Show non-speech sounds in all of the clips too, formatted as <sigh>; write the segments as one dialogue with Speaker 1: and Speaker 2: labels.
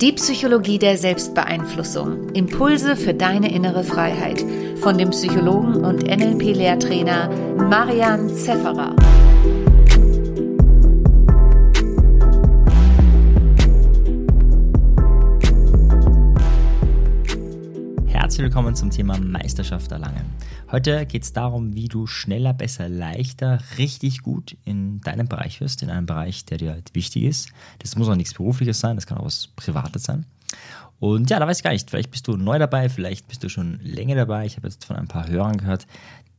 Speaker 1: Die Psychologie der Selbstbeeinflussung. Impulse für deine innere Freiheit. Von dem Psychologen und NLP-Lehrtrainer Marian Zefferer.
Speaker 2: Herzlich willkommen zum Thema Meisterschaft erlangen. Heute geht es darum, wie du schneller, besser, leichter, richtig gut in deinem Bereich wirst, in einem Bereich, der dir wichtig ist. Das muss auch nichts Berufliches sein, das kann auch was Privates sein. Und ja, da weiß ich gar nicht, vielleicht bist du neu dabei, vielleicht bist du schon länger dabei. Ich habe jetzt von ein paar Hörern gehört,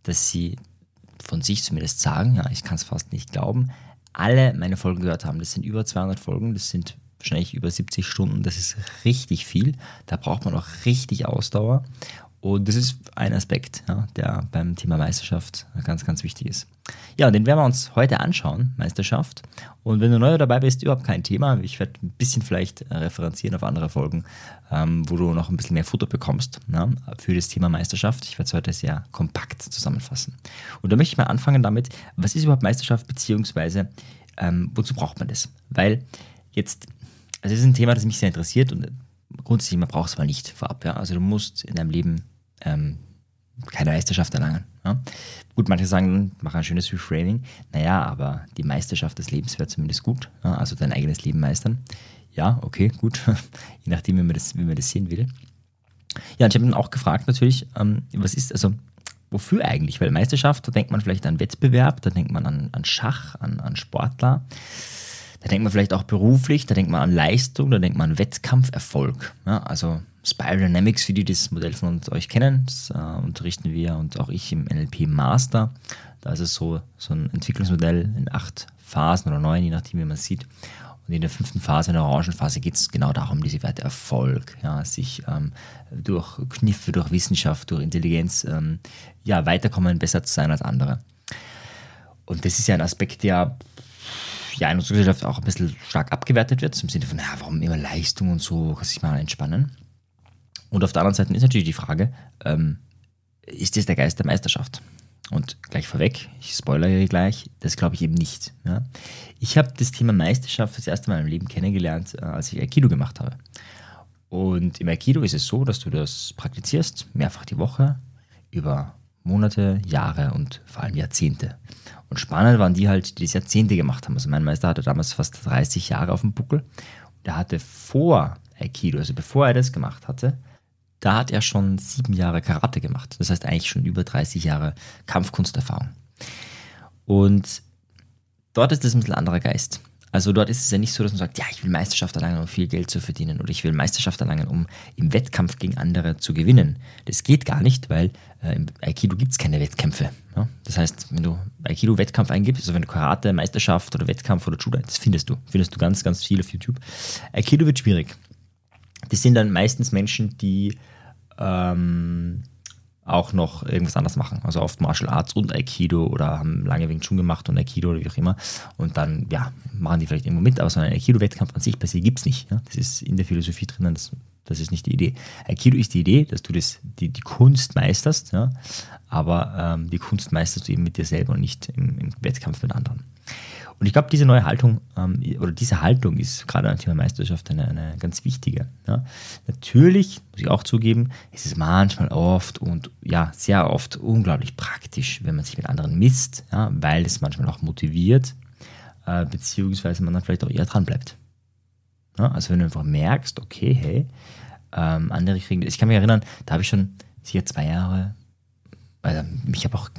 Speaker 2: dass sie von sich zumindest sagen, ja, ich kann es fast nicht glauben, alle meine Folgen gehört haben. Das sind über 200 Folgen, das sind wahrscheinlich über 70 Stunden. Das ist richtig viel. Da braucht man auch richtig Ausdauer. Und das ist ein Aspekt, ja, der beim Thema Meisterschaft ganz, ganz wichtig ist. Ja, den werden wir uns heute anschauen, Meisterschaft. Und wenn du neu dabei bist, überhaupt kein Thema. Ich werde ein bisschen vielleicht äh, referenzieren auf andere Folgen, ähm, wo du noch ein bisschen mehr Futter bekommst ja, für das Thema Meisterschaft. Ich werde es heute sehr kompakt zusammenfassen. Und da möchte ich mal anfangen damit, was ist überhaupt Meisterschaft, beziehungsweise ähm, wozu braucht man das? Weil jetzt also das ist ein Thema, das mich sehr interessiert und grundsätzlich, man braucht es mal nicht vorab. Ja? Also du musst in deinem Leben ähm, keine Meisterschaft erlangen. Ja? Gut, manche sagen, mach ein schönes Reframing. Naja, aber die Meisterschaft des Lebens wäre zumindest gut. Ja? Also dein eigenes Leben meistern. Ja, okay, gut. <laughs> Je nachdem, wie man das, wie man das sehen will. Ja, und ich habe ihn auch gefragt natürlich, ähm, was ist, also wofür eigentlich? Weil Meisterschaft, da denkt man vielleicht an Wettbewerb, da denkt man an, an Schach, an, an Sportler. Da denkt man vielleicht auch beruflich, da denkt man an Leistung, da denkt man an Wettkampferfolg. Ja, also Spiral Dynamics, für die das Modell von euch kennen, das äh, unterrichten wir und auch ich im NLP Master. Da ist es so, so ein Entwicklungsmodell in acht Phasen oder neun, je nachdem, wie man es sieht. Und in der fünften Phase, in der Orangenphase, geht es genau darum, diese Werte Erfolg, ja, sich ähm, durch Kniffe, durch Wissenschaft, durch Intelligenz ähm, ja, weiterkommen, besser zu sein als andere. Und das ist ja ein Aspekt, der ja in unserer Gesellschaft auch ein bisschen stark abgewertet wird, im Sinne von, ja, warum immer Leistung und so, kann sich mal entspannen. Und auf der anderen Seite ist natürlich die Frage, ähm, ist das der Geist der Meisterschaft? Und gleich vorweg, ich spoilere gleich, das glaube ich eben nicht. Ja? Ich habe das Thema Meisterschaft das erste Mal meinem Leben kennengelernt, äh, als ich Aikido gemacht habe. Und im Aikido ist es so, dass du das praktizierst, mehrfach die Woche, über Monate, Jahre und vor allem Jahrzehnte. Und spannend waren die halt, die das Jahrzehnte gemacht haben. Also mein Meister hatte damals fast 30 Jahre auf dem Buckel. Der hatte vor Aikido, also bevor er das gemacht hatte, da hat er schon sieben Jahre Karate gemacht. Das heißt eigentlich schon über 30 Jahre Kampfkunsterfahrung. Und dort ist das ein bisschen anderer Geist. Also dort ist es ja nicht so, dass man sagt, ja, ich will Meisterschaft erlangen, um viel Geld zu verdienen oder ich will Meisterschaft erlangen, um im Wettkampf gegen andere zu gewinnen. Das geht gar nicht, weil äh, im Aikido gibt es keine Wettkämpfe. Ja? Das heißt, wenn du Aikido Wettkampf eingibst, also wenn du Karate, Meisterschaft oder Wettkampf oder Judo, das findest du. Findest du ganz, ganz viel auf YouTube. Aikido wird schwierig. Das sind dann meistens Menschen, die ähm, auch noch irgendwas anderes machen. Also oft Martial Arts und Aikido oder haben lange Wing Chun gemacht und Aikido oder wie auch immer. Und dann, ja, machen die vielleicht irgendwo mit, aber so einen Aikido-Wettkampf an sich per se gibt es nicht. Ja? Das ist in der Philosophie drinnen, das, das ist nicht die Idee. Aikido ist die Idee, dass du das, die, die Kunst meisterst, ja? aber ähm, die Kunst meisterst du eben mit dir selber und nicht im, im Wettkampf mit anderen. Und ich glaube, diese neue Haltung ähm, oder diese Haltung ist gerade beim Thema Meisterschaft eine, eine ganz wichtige. Ja. Natürlich, muss ich auch zugeben, ist es manchmal oft und ja, sehr oft unglaublich praktisch, wenn man sich mit anderen misst, ja, weil es manchmal auch motiviert, äh, beziehungsweise man dann vielleicht auch eher dran bleibt. Ja, also wenn du einfach merkst, okay, hey, ähm, andere kriegen, ich kann mich erinnern, da habe ich schon sicher zwei Jahre, also ich habe auch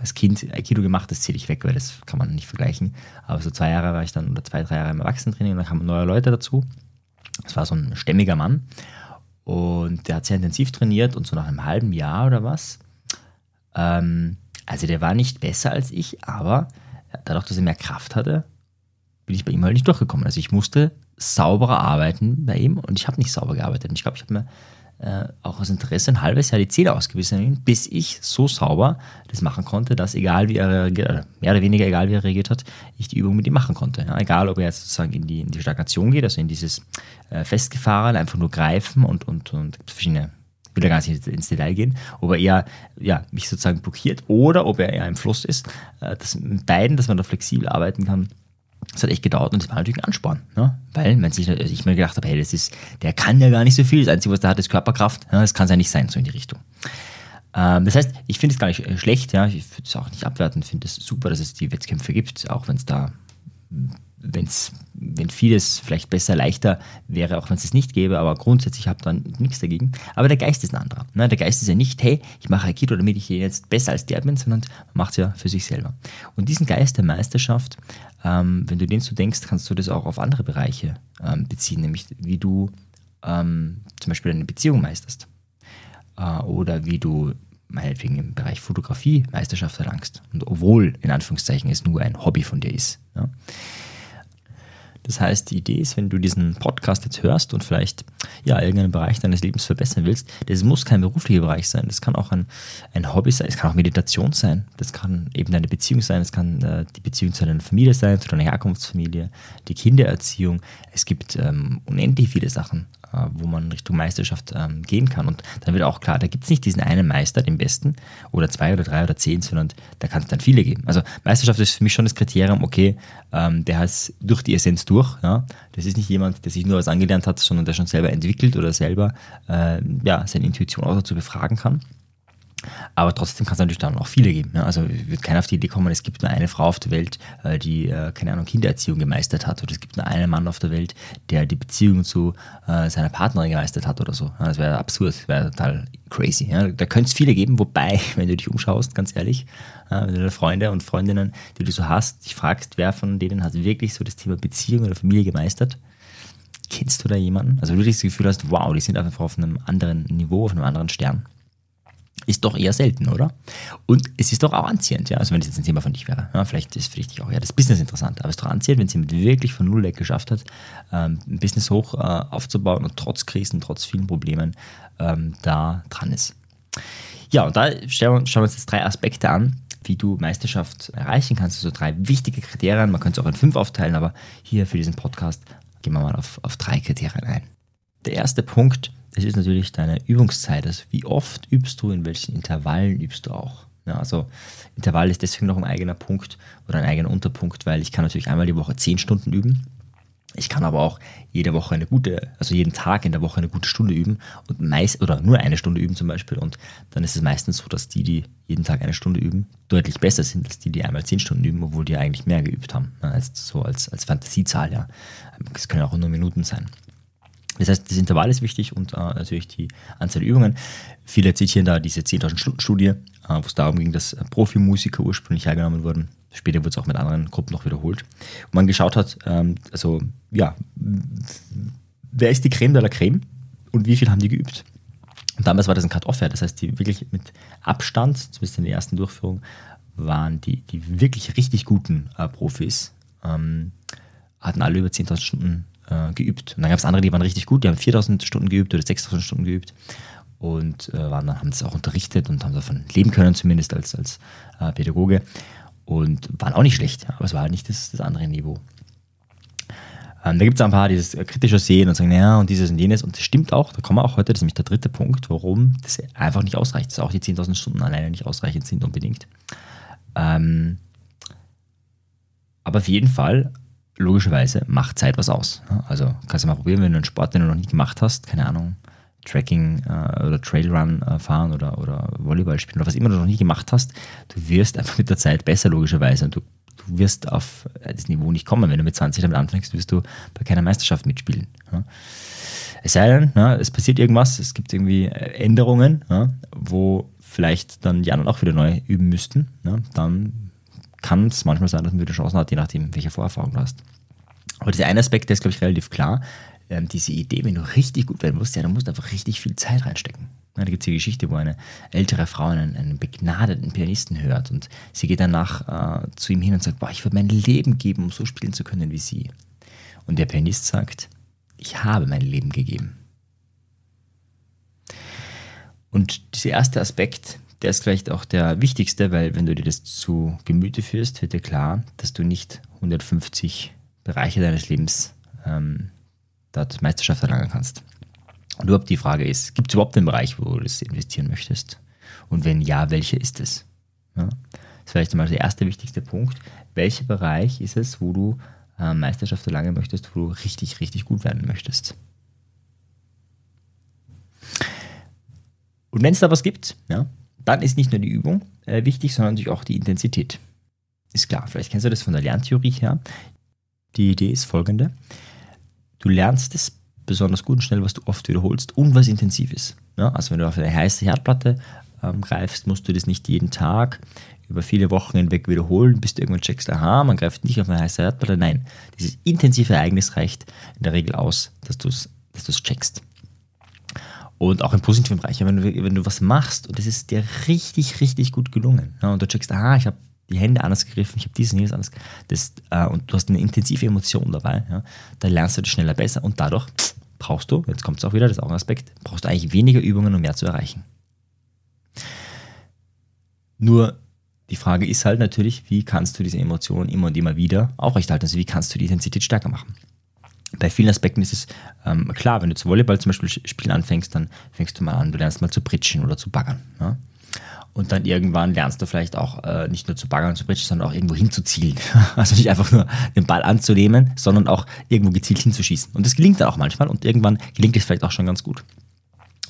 Speaker 2: als Kind Aikido gemacht, das zähle ich weg, weil das kann man nicht vergleichen. Aber so zwei Jahre war ich dann, oder zwei, drei Jahre im Erwachsenentraining und dann kamen neue Leute dazu. Das war so ein stämmiger Mann und der hat sehr intensiv trainiert und so nach einem halben Jahr oder was. Ähm, also der war nicht besser als ich, aber dadurch, dass er mehr Kraft hatte, bin ich bei ihm halt nicht durchgekommen. Also ich musste sauberer arbeiten bei ihm und ich habe nicht sauber gearbeitet. Und ich glaube, ich habe mir äh, auch aus Interesse ein halbes Jahr die Zähne ausgebissen, bis ich so sauber das machen konnte, dass egal wie er reagiert, oder mehr oder weniger egal wie er reagiert hat, ich die Übung mit ihm machen konnte. Ja, egal, ob er jetzt sozusagen in die, in die Stagnation geht, also in dieses äh, Festgefahren, einfach nur greifen und, und, und verschiedene will da gar nicht ins Detail gehen, ob er eher ja, mich sozusagen blockiert oder ob er eher im Fluss ist. Äh, das, mit beiden, dass man da flexibel arbeiten kann, Das hat echt gedauert und das war natürlich ein Ansporn, ne? weil wenn sich, also ich mir gedacht habe, hey, das ist, der kann ja gar nicht so viel, das Einzige, was der hat, ist Körperkraft, ja, das kann es ja nicht sein, so in die Richtung. Ähm, das heißt, ich finde es gar nicht äh, schlecht, ja, ich würde es auch nicht abwerten, finde es super, dass es die Wettkämpfe gibt, auch wenn es da wenn's, wenn vieles vielleicht besser, leichter wäre, auch wenn es es nicht gäbe, aber grundsätzlich habe dann nichts dagegen. Aber der Geist ist ein anderer. Ne? Der Geist ist ja nicht, hey, ich mache Aikido, damit ich jetzt besser als der bin, sondern macht es ja für sich selber. Und diesen Geist der Meisterschaft, ähm, wenn du den so denkst, kannst du das auch auf andere Bereiche ähm, beziehen, nämlich wie du ähm, zum Beispiel eine Beziehung meisterst äh, oder wie du meinetwegen im Bereich Fotografie Meisterschaft erlangst. Und obwohl, in Anführungszeichen, es nur ein Hobby von dir ist. Ja. Das heißt, die Idee ist, wenn du diesen Podcast jetzt hörst und vielleicht ja irgendeinen Bereich deines Lebens verbessern willst, das muss kein beruflicher Bereich sein, das kann auch ein, ein Hobby sein, es kann auch Meditation sein, das kann eben deine Beziehung sein, es kann äh, die Beziehung zu deiner Familie sein, zu deiner Herkunftsfamilie, die Kindererziehung. Es gibt ähm, unendlich viele Sachen, wo man Richtung Meisterschaft ähm, gehen kann. Und dann wird auch klar, da gibt es nicht diesen einen Meister, den besten, oder zwei oder drei oder zehn, sondern da kann es dann viele geben. Also Meisterschaft ist für mich schon das Kriterium, okay, ähm, der hat durch die Essenz durch. Ja? Das ist nicht jemand, der sich nur was angelernt hat, sondern der schon selber entwickelt oder selber äh, ja, seine Intuition auch dazu befragen kann. Aber trotzdem kann es natürlich dann auch viele geben. Ne? Also wird keiner auf die Idee kommen, es gibt nur eine Frau auf der Welt, äh, die, äh, keine Ahnung, Kindererziehung gemeistert hat. Oder es gibt nur einen Mann auf der Welt, der die Beziehung zu äh, seiner Partnerin gemeistert hat oder so. Das wäre absurd, das wäre total crazy. Da könnte es viele geben, wobei, <laughs> wenn du dich umschaust, ganz ehrlich, wenn du deine Freunde und Freundinnen, die du so hast, dich fragst, wer von denen hat wirklich so das Thema Beziehung oder Familie gemeistert, kennst du da jemanden? Also du wirklich das Gefühl hast, wow, die sind einfach auf einem anderen Niveau, auf einem anderen Stern ist doch eher selten, oder? Und es ist doch auch anziehend, ja. Also wenn das jetzt ein Thema von dich wäre, ja, vielleicht ist für dich auch eher das Business interessant, aber es ist doch anziehend, wenn es jemand wirklich von Null weg geschafft hat, ähm, ein Business hoch äh, aufzubauen und trotz Krisen, trotz vielen Problemen ähm, da dran ist. Ja, und da schauen wir uns jetzt drei Aspekte an, wie du Meisterschaft erreichen kannst. Also drei wichtige Kriterien. Man könnte es auch in fünf aufteilen, aber hier für diesen Podcast gehen wir mal auf, auf drei Kriterien ein. Der erste Punkt es ist natürlich deine Übungszeit. Also wie oft übst du, in welchen Intervallen übst du auch. Ja, also Intervall ist deswegen noch ein eigener Punkt oder ein eigener Unterpunkt, weil ich kann natürlich einmal die Woche zehn Stunden üben. Ich kann aber auch jede Woche eine gute, also jeden Tag in der Woche eine gute Stunde üben und meist oder nur eine Stunde üben zum Beispiel. Und dann ist es meistens so, dass die, die jeden Tag eine Stunde üben, deutlich besser sind als die, die einmal zehn Stunden üben, obwohl die eigentlich mehr geübt haben. Als so als, als Fantasiezahl, ja. Es können auch nur Minuten sein. Das heißt, das Intervall ist wichtig und äh, natürlich die Anzahl der Übungen. Viele zitieren da diese 10.000 Stunden Studie, äh, wo es darum ging, dass Profimusiker ursprünglich hergenommen wurden. Später wurde es auch mit anderen Gruppen noch wiederholt. Und man geschaut hat, ähm, also ja, wer ist die Creme de la Creme und wie viel haben die geübt? Und damals war das ein Cut-Off-Wert, das heißt, die wirklich mit Abstand, zumindest in der ersten Durchführung, waren die, die wirklich richtig guten äh, Profis, ähm, hatten alle über 10.000 Stunden äh, geübt. Und dann gab es andere, die waren richtig gut, die haben 4000 Stunden geübt oder 6000 Stunden geübt und äh, waren, haben das auch unterrichtet und haben davon leben können, zumindest als, als äh, Pädagoge. Und waren auch nicht schlecht, aber es war halt nicht das, das andere Niveau. Ähm, da gibt es ein paar, die das kritischer sehen und sagen, naja, und dieses und jenes. Und das stimmt auch, da kommen wir auch heute, das ist nämlich der dritte Punkt, warum das einfach nicht ausreicht, dass auch die 10.000 Stunden alleine nicht ausreichend sind unbedingt. Ähm, aber auf jeden Fall logischerweise macht Zeit was aus. Also kannst du mal probieren, wenn du einen Sport, den du noch nie gemacht hast, keine Ahnung, Tracking äh, oder Trailrun äh, fahren oder, oder Volleyball spielen oder was immer du noch nie gemacht hast, du wirst einfach mit der Zeit besser, logischerweise. Und du, du wirst auf das Niveau nicht kommen. Wenn du mit 20 damit anfängst, wirst du bei keiner Meisterschaft mitspielen. Ja. Es sei denn, ja, es passiert irgendwas, es gibt irgendwie Änderungen, ja, wo vielleicht dann die anderen auch wieder neu üben müssten. dann kann es manchmal sein, dass man wieder Chancen hat, je nachdem, welche Vorerfahrung du hast. Aber dieser eine Aspekt, der ist, glaube ich, relativ klar. Ähm, diese Idee, wenn du richtig gut werden musst, ja, dann musst du einfach richtig viel Zeit reinstecken. Ja, da gibt es die Geschichte, wo eine ältere Frau einen, einen begnadeten Pianisten hört und sie geht danach äh, zu ihm hin und sagt, boah, ich würde mein Leben geben, um so spielen zu können wie sie. Und der Pianist sagt, ich habe mein Leben gegeben. Und dieser erste Aspekt, der ist vielleicht auch der wichtigste, weil wenn du dir das zu Gemüte führst, wird dir klar, dass du nicht 150 Bereiche deines Lebens ähm, dort Meisterschaft erlangen kannst. Und überhaupt die Frage ist, gibt es überhaupt einen Bereich, wo du das investieren möchtest? Und wenn ja, welcher ist es? Ja? Das ist vielleicht einmal der erste wichtigste Punkt. Welcher Bereich ist es, wo du äh, Meisterschaft erlangen möchtest, wo du richtig, richtig gut werden möchtest. Und wenn es da was gibt, ja, dann ist nicht nur die Übung äh, wichtig, sondern natürlich auch die Intensität. Ist klar, vielleicht kennst du das von der Lerntheorie her. Die Idee ist folgende. Du lernst es besonders gut und schnell, was du oft wiederholst und was intensiv ist. Ja, also wenn du auf eine heiße Herdplatte ähm, greifst, musst du das nicht jeden Tag über viele Wochen hinweg wiederholen, bis du irgendwann checkst, aha, man greift nicht auf eine heiße Herdplatte. Nein, dieses intensive Ereignis reicht in der Regel aus, dass du es dass checkst. Und auch im positiven Bereich, wenn du, wenn du was machst und es ist dir richtig, richtig gut gelungen ja, und du checkst, aha, ich habe die Hände anders gegriffen, ich habe dies und jenes anders das, äh, und du hast eine intensive Emotion dabei, ja, dann lernst du das schneller besser und dadurch brauchst du, jetzt kommt es auch wieder, das ist auch ein Aspekt, brauchst du eigentlich weniger Übungen, um mehr zu erreichen. Nur die Frage ist halt natürlich, wie kannst du diese Emotionen immer und immer wieder aufrechterhalten? Also wie kannst du die Intensität stärker machen? Bei vielen Aspekten ist es ähm, klar, wenn du zu Volleyball zum Beispiel spielen anfängst, dann fängst du mal an, du lernst mal zu pritschen oder zu baggern. Ja? Und dann irgendwann lernst du vielleicht auch äh, nicht nur zu baggern und zu pritschen, sondern auch irgendwo hinzuzielen. <laughs> Also nicht einfach nur den Ball anzunehmen, sondern auch irgendwo gezielt hinzuschießen. Und das gelingt dann auch manchmal und irgendwann gelingt es vielleicht auch schon ganz gut.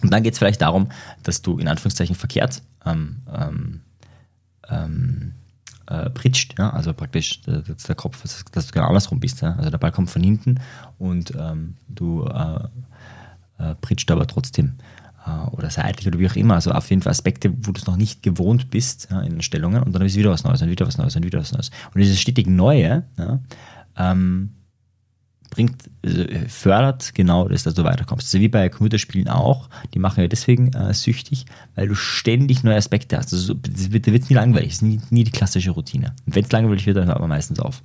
Speaker 2: Und dann geht es vielleicht darum, dass du in Anführungszeichen verkehrt ähm, ähm, ähm, äh, pritscht, ja? also praktisch der, der Kopf, dass du genau andersrum bist. Ja? Also der Ball kommt von hinten und ähm, du äh, äh, pritscht aber trotzdem äh, oder seitlich oder wie auch immer. Also auf jeden Fall Aspekte, wo du es noch nicht gewohnt bist ja, in den Stellungen und dann ist wieder was Neues und wieder was Neues und wieder was Neues. Und dieses stetig Neue ähm, bringt, also fördert genau das, dass du weiterkommst. Also wie bei Computerspielen auch, die machen ja deswegen äh, süchtig, weil du ständig neue Aspekte hast. Also da wird es nie langweilig, es ist nie, nie die klassische Routine. Und wenn es langweilig wird, dann hört man meistens auf.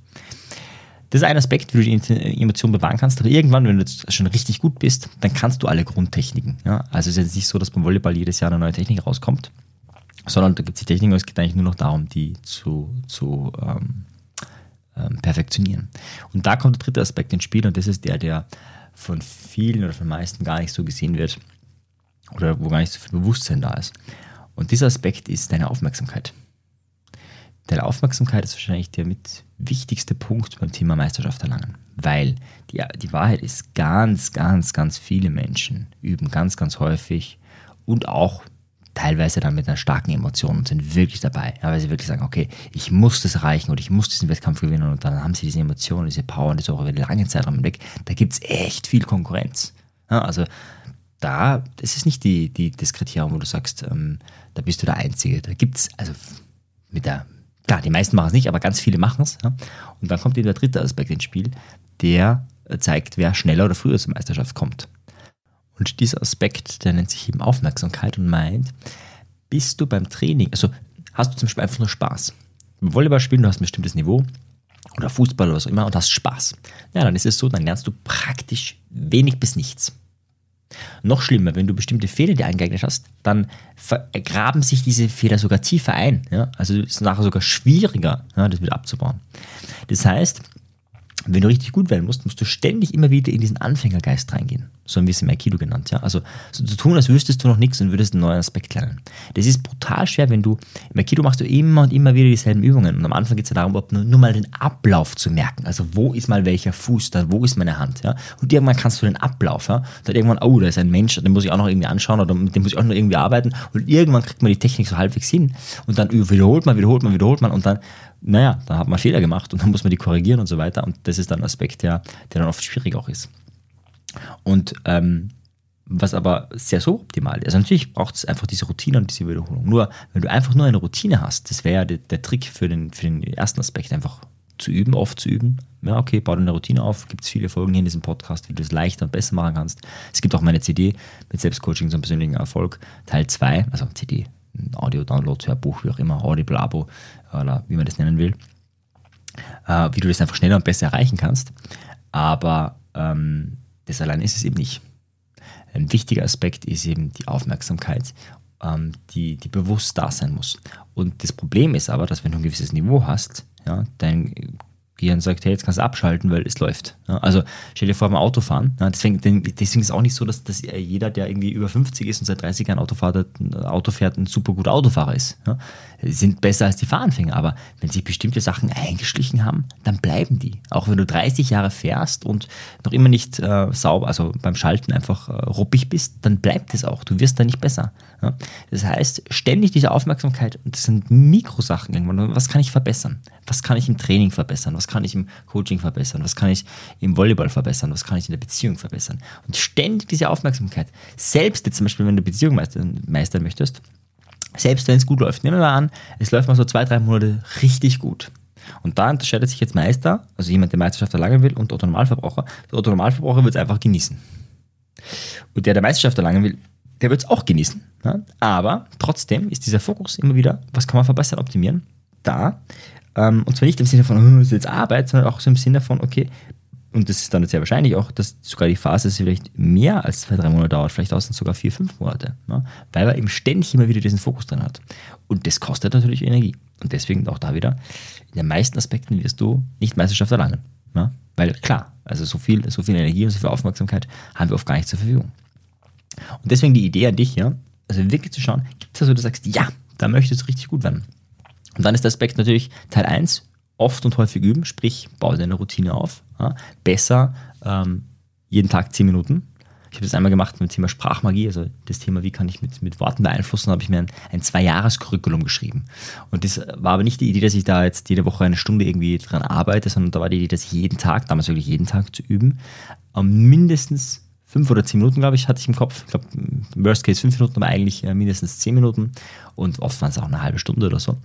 Speaker 2: Das ist ein Aspekt, wie du die Emotion bewahren kannst, aber irgendwann, wenn du jetzt schon richtig gut bist, dann kannst du alle Grundtechniken. Ja? Also es ist jetzt nicht so, dass beim Volleyball jedes Jahr eine neue Technik rauskommt, sondern da gibt es die Techniken, es geht eigentlich nur noch darum, die zu, zu ähm, ähm, perfektionieren. Und da kommt der dritte Aspekt ins Spiel und das ist der, der von vielen oder von meisten gar nicht so gesehen wird oder wo gar nicht so viel Bewusstsein da ist. Und dieser Aspekt ist deine Aufmerksamkeit. Deine Aufmerksamkeit ist wahrscheinlich der mit wichtigste Punkt beim Thema Meisterschaft erlangen, weil die, die Wahrheit ist, ganz, ganz, ganz viele Menschen üben ganz, ganz häufig und auch teilweise dann mit einer starken Emotion und sind wirklich dabei, ja, weil sie wirklich sagen, okay, ich muss das erreichen oder ich muss diesen Wettkampf gewinnen und dann haben sie diese Emotionen, diese Power und das auch über einen langen Zeitraum weg. Da gibt es echt viel Konkurrenz. Ja, also da, das ist nicht die, die, das Kriterium, wo du sagst, ähm, da bist du der Einzige. Da gibt es, also mit der, klar, die meisten machen es nicht, aber ganz viele machen es. Ja? Und dann kommt eben der dritte Aspekt ins Spiel, der zeigt, wer schneller oder früher zur Meisterschaft kommt. Und dieser Aspekt, der nennt sich eben Aufmerksamkeit und meint, bist du beim Training, also hast du zum Beispiel einfach nur Spaß. Beim Volleyball spielen, du hast ein bestimmtes Niveau oder Fußball oder was auch immer und hast Spaß. Ja, dann ist es so, dann lernst du praktisch wenig bis nichts. Noch schlimmer, wenn du bestimmte Fehler dir eingeeignet hast, dann vergraben sich diese Fehler sogar tiefer ein. Ja? Also ist es nachher sogar schwieriger, ja, das wieder abzubauen. Das heißt, wenn du richtig gut werden musst, musst du ständig immer wieder in diesen Anfängergeist reingehen. So haben wir es Aikido genannt. Ja? Also so zu tun, als wüsstest du noch nichts und würdest einen neuen Aspekt lernen. Das ist brutal schwer, wenn du, im Aikido machst du immer und immer wieder dieselben Übungen. Und am Anfang geht es ja darum, nur, nur, mal den Ablauf zu merken. Also wo ist mal welcher Fuß da, wo ist meine Hand. Ja? Und irgendwann kannst du den Ablauf. Ja? Dann irgendwann, oh, da ist ein Mensch, den muss ich auch noch irgendwie anschauen oder mit dem muss ich auch noch irgendwie arbeiten. Und irgendwann kriegt man die Technik so halbwegs hin. Und dann wiederholt man, wiederholt man, wiederholt man und dann naja, da hat man Fehler gemacht und dann muss man die korrigieren und so weiter. Und das ist dann ein Aspekt, der, der dann oft schwierig auch ist. Und ähm, was aber sehr so optimal ist. Also natürlich braucht es einfach diese Routine und diese Wiederholung. Nur, wenn du einfach nur eine Routine hast, das wäre ja der, der, Trick für den, für den ersten Aspekt, einfach zu üben, oft zu üben. Ja, okay, bau dir eine Routine auf. Gibt es viele Folgen hier in diesem Podcast, wie du es leichter und besser machen kannst. Es gibt auch meine CD mit Selbstcoaching zum persönlichen Erfolg, Teil 2, also CD, Audio-Download, Hörbuch, wie auch immer, Audible Abo oder wie man das nennen will, äh, wie du das einfach schneller und besser erreichen kannst. Aber ähm, das allein ist es eben nicht. Ein wichtiger Aspekt ist eben die Aufmerksamkeit, ähm, die, die bewusst da sein muss. Und das Problem ist aber, dass wenn du ein gewisses Niveau hast, ja, dein Gehirn sagt, hey, jetzt kannst du abschalten, weil es läuft. Ja, also stell dir vor beim Autofahren. Ja, deswegen, deswegen ist es auch nicht so, dass, dass jeder, der irgendwie über 50 ist und seit 30 Jahren Auto fährt, Auto fährt ein super guter Autofahrer ist. Ja, die sind besser als die Fahranfänger, aber wenn sich bestimmte Sachen eingeschlichen haben, dann bleiben die. Auch wenn du 30 Jahre fährst und noch immer nicht äh, sauber, also beim Schalten einfach äh, ruppig bist, dann bleibt es auch. Du wirst da nicht besser. Das heißt, ständig diese Aufmerksamkeit, das sind Mikrosachen irgendwann. Was kann ich verbessern? Was kann ich im Training verbessern? Was kann ich im Coaching verbessern? Was kann ich im Volleyball verbessern? Was kann ich in der Beziehung verbessern? Und ständig diese Aufmerksamkeit. Selbst jetzt zum Beispiel, wenn du Beziehung meistern, meistern möchtest, selbst wenn es gut läuft, nehmen wir mal an, es läuft mal so zwei, drei Monate richtig gut. Und da unterscheidet sich jetzt Meister, also jemand, der Meisterschaft erlangen will, und Otto Normalverbraucher. Der Otto Normalverbraucher wird es einfach genießen. Und der, der Meisterschaft erlangen will, der wird es auch genießen. Ja? Aber trotzdem ist dieser Fokus immer wieder, was kann man verbessern, optimieren, da. Ähm, und zwar nicht im Sinne von, oh, ist jetzt Arbeit, sondern auch so im Sinne von, okay, und das ist dann sehr wahrscheinlich auch, dass sogar die Phase vielleicht mehr als zwei, drei Monate dauert, vielleicht außen sogar vier, fünf Monate, ne? weil man eben ständig immer wieder diesen Fokus drin hat. Und das kostet natürlich Energie. Und deswegen auch da wieder, in den meisten Aspekten wirst du nicht Meisterschaft erlangen. Ne? Weil klar, also so viel, so viel Energie und so viel Aufmerksamkeit haben wir oft gar nicht zur Verfügung. Und deswegen die Idee an dich, ja, also wirklich zu schauen, gibt es da so, du sagst, ja, da möchtest du richtig gut werden. Und dann ist der Aspekt natürlich Teil 1, oft und häufig üben, sprich, baue deine Routine auf. Ja? Besser ähm, jeden Tag 10 Minuten. Ich habe das einmal gemacht mit dem Thema Sprachmagie, also das Thema, wie kann ich mit, mit Worten beeinflussen, habe ich mir ein, ein Zwei-Jahres-Curriculum geschrieben. Und das war aber nicht die Idee, dass ich da jetzt jede Woche eine Stunde irgendwie dran arbeite, sondern da war die Idee, dass ich jeden Tag, damals wirklich jeden Tag zu üben, ähm, mindestens fünf oder zehn Minuten, glaube ich, hatte ich im Kopf. Ich glaube, Worst Case fünf Minuten, aber eigentlich äh, mindestens zehn Minuten. Und oft waren es auch eine halbe Stunde oder so.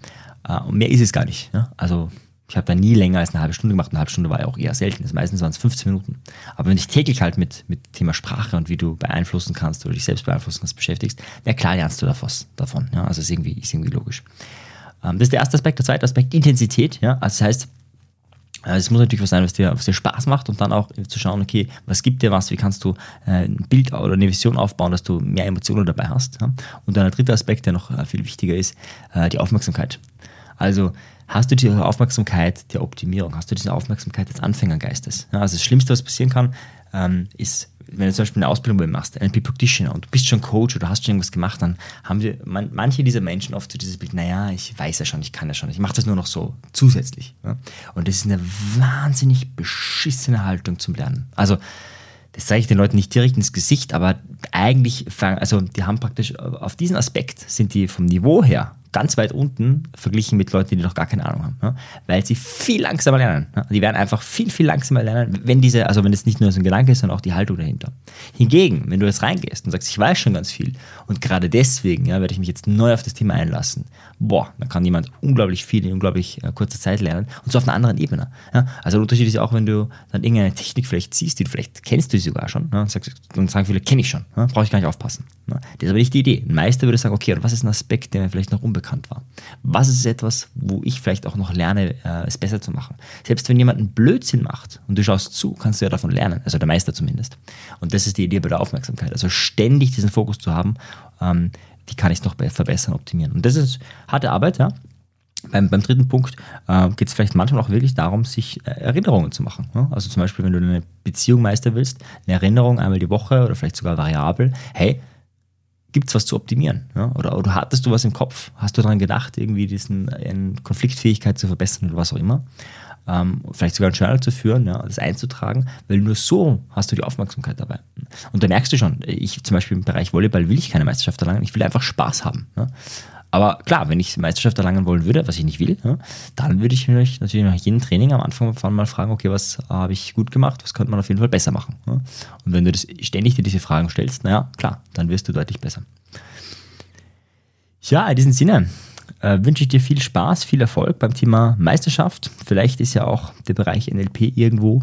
Speaker 2: Äh, und mehr ist es gar nicht. Ja? Also ich habe da nie länger als eine halbe Stunde gemacht. Eine halbe Stunde war ja auch eher selten. Also meistens waren es 15 Minuten. Aber wenn dich täglich halt mit, mit Thema Sprache und wie du beeinflussen kannst oder dich selbst beeinflussen kannst beschäftigst, na klar lernst du davon. Ja? Also ist irgendwie, ist irgendwie logisch. Ähm, das ist der erste Aspekt. Der zweite Aspekt, Intensität. Ja? Also das heißt, äh, es muss natürlich was sein, was dir, was dir Spaß macht und dann auch zu schauen, okay, was gibt dir was, wie kannst du äh, ein Bild oder eine Vision aufbauen, dass du mehr Emotionen dabei hast. Und dann der dritte Aspekt, der noch äh, viel wichtiger ist, die Aufmerksamkeit. Also hast du diese Aufmerksamkeit der Optimierung, hast du diese Aufmerksamkeit des Anfängergeistes. Ja, also das Schlimmste, was passieren kann, ähm, ist, wenn du zum Beispiel eine Ausbildung machst, NLP Practitioner und du bist schon Coach oder hast schon irgendwas gemacht, dann haben wir man, manche dieser Menschen oft so dieses Bild, naja, ich weiß ja schon, ich kann ja schon, ich mache das nur noch so zusätzlich. Ja? Und das ist eine wahnsinnig beschissene Haltung zum Lernen. Also das zeige ich den Leuten nicht direkt ins Gesicht, aber eigentlich, also die haben praktisch auf diesen Aspekt sind die vom Niveau her ganz weit unten verglichen mit Leuten, die noch gar keine Ahnung haben. Ja? Weil sie viel langsamer lernen. Ja? Die werden einfach viel, viel langsamer lernen, wenn diese, also wenn es nicht nur so ein Gedanke ist, sondern auch die Haltung dahinter. Hingegen, wenn du jetzt reingehst und sagst, ich weiß schon ganz viel und gerade deswegen ja, werde ich mich jetzt neu auf das Thema einlassen, boah, dann kann jemand unglaublich viel in unglaublich äh, kurzer Zeit lernen und so auf einer anderen Ebene. Ja? Also der Unterschied ist auch, wenn du dann irgendeine Technik vielleicht siehst, die du vielleicht kennst du sie sogar schon, sagst, und sagen viele, kenne ich schon, ja? brauche ich gar nicht aufpassen. Ja? Das ist aber nicht die Idee. Ein Meister würde sagen, okay, und was ist ein Aspekt, der mir vielleicht noch unbekannt war? Was ist etwas, wo ich vielleicht auch noch lerne, äh, es besser zu machen? Selbst wenn jemand einen Blödsinn macht und du schaust zu, kannst du ja davon lernen, also der Meister zumindest. Und das ist die Idee bei der Aufmerksamkeit. Also ständig diesen Fokus zu haben, ähm, wie kann ich es noch verbessern, optimieren. Und das ist harte Arbeit, ja. Beim, beim dritten Punkt äh, geht es vielleicht manchmal auch wirklich darum, sich äh, Erinnerungen zu machen. Ja? Also zum Beispiel, wenn du eine Beziehung meister willst, eine Erinnerung einmal die Woche oder vielleicht sogar variabel, hey, gibt es was zu optimieren? Ja? Oder, oder hattest du was im Kopf? Hast du daran gedacht, irgendwie diesen äh, Konfliktfähigkeit zu verbessern oder was auch immer? Ähm, vielleicht sogar ein Journal zu führen, ja, das einzutragen, weil nur so hast du die Aufmerksamkeit dabei. Und da merkst du schon, ich zum Beispiel im Bereich Volleyball will ich keine Meisterschaft erlangen, ich will einfach Spaß haben. Ja? Aber klar, wenn ich Meisterschaft erlangen wollen würde, was ich nicht will, ja, dann würde ich mich natürlich nach jedem Training am Anfang mal fragen, okay, was habe ich gut gemacht, was könnte man auf jeden Fall besser machen. Ja. Und wenn du das ständig dir diese Fragen stellst, naja, klar, dann wirst du deutlich besser. Ja, in diesem Sinne äh, wünsche ich dir viel Spaß, viel Erfolg beim Thema Meisterschaft. Vielleicht ist ja auch der Bereich NLP irgendwo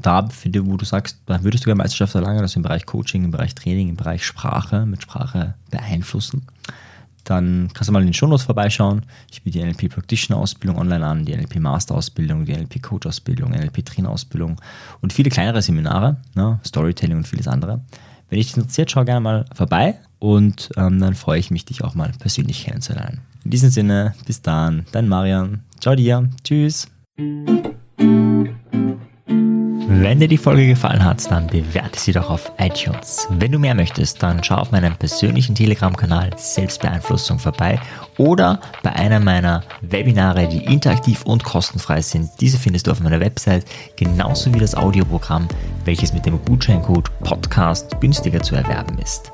Speaker 2: da, finde, wo du sagst, da würdest du gerne Meisterschaft erlangen, also im Bereich Coaching, im Bereich Training, im Bereich Sprache, mit Sprache beeinflussen dann kannst du mal in den Shownotes vorbeischauen. Ich biete die NLP Practitioner Ausbildung online an, die NLP Master Ausbildung, die NLP Coach Ausbildung, NLP Trainer Ausbildung und viele kleinere Seminare, ne, Storytelling und vieles andere. Wenn dich interessiert, schau gerne mal vorbei und ähm, dann freue ich mich, dich auch mal persönlich kennenzulernen. In diesem Sinne, bis dann, dein Marian. Ciao dir. Tschüss. Wenn dir die Folge gefallen hat, dann bewerte sie doch auf iTunes. Wenn du mehr möchtest, dann schau auf meinem persönlichen Telegram-Kanal Selbstbeeinflussung vorbei oder bei einer meiner Webinare, die interaktiv und kostenfrei sind. Diese findest du auf meiner Website, genauso wie das Audioprogramm, welches mit dem Gutscheincode Podcast günstiger zu erwerben ist.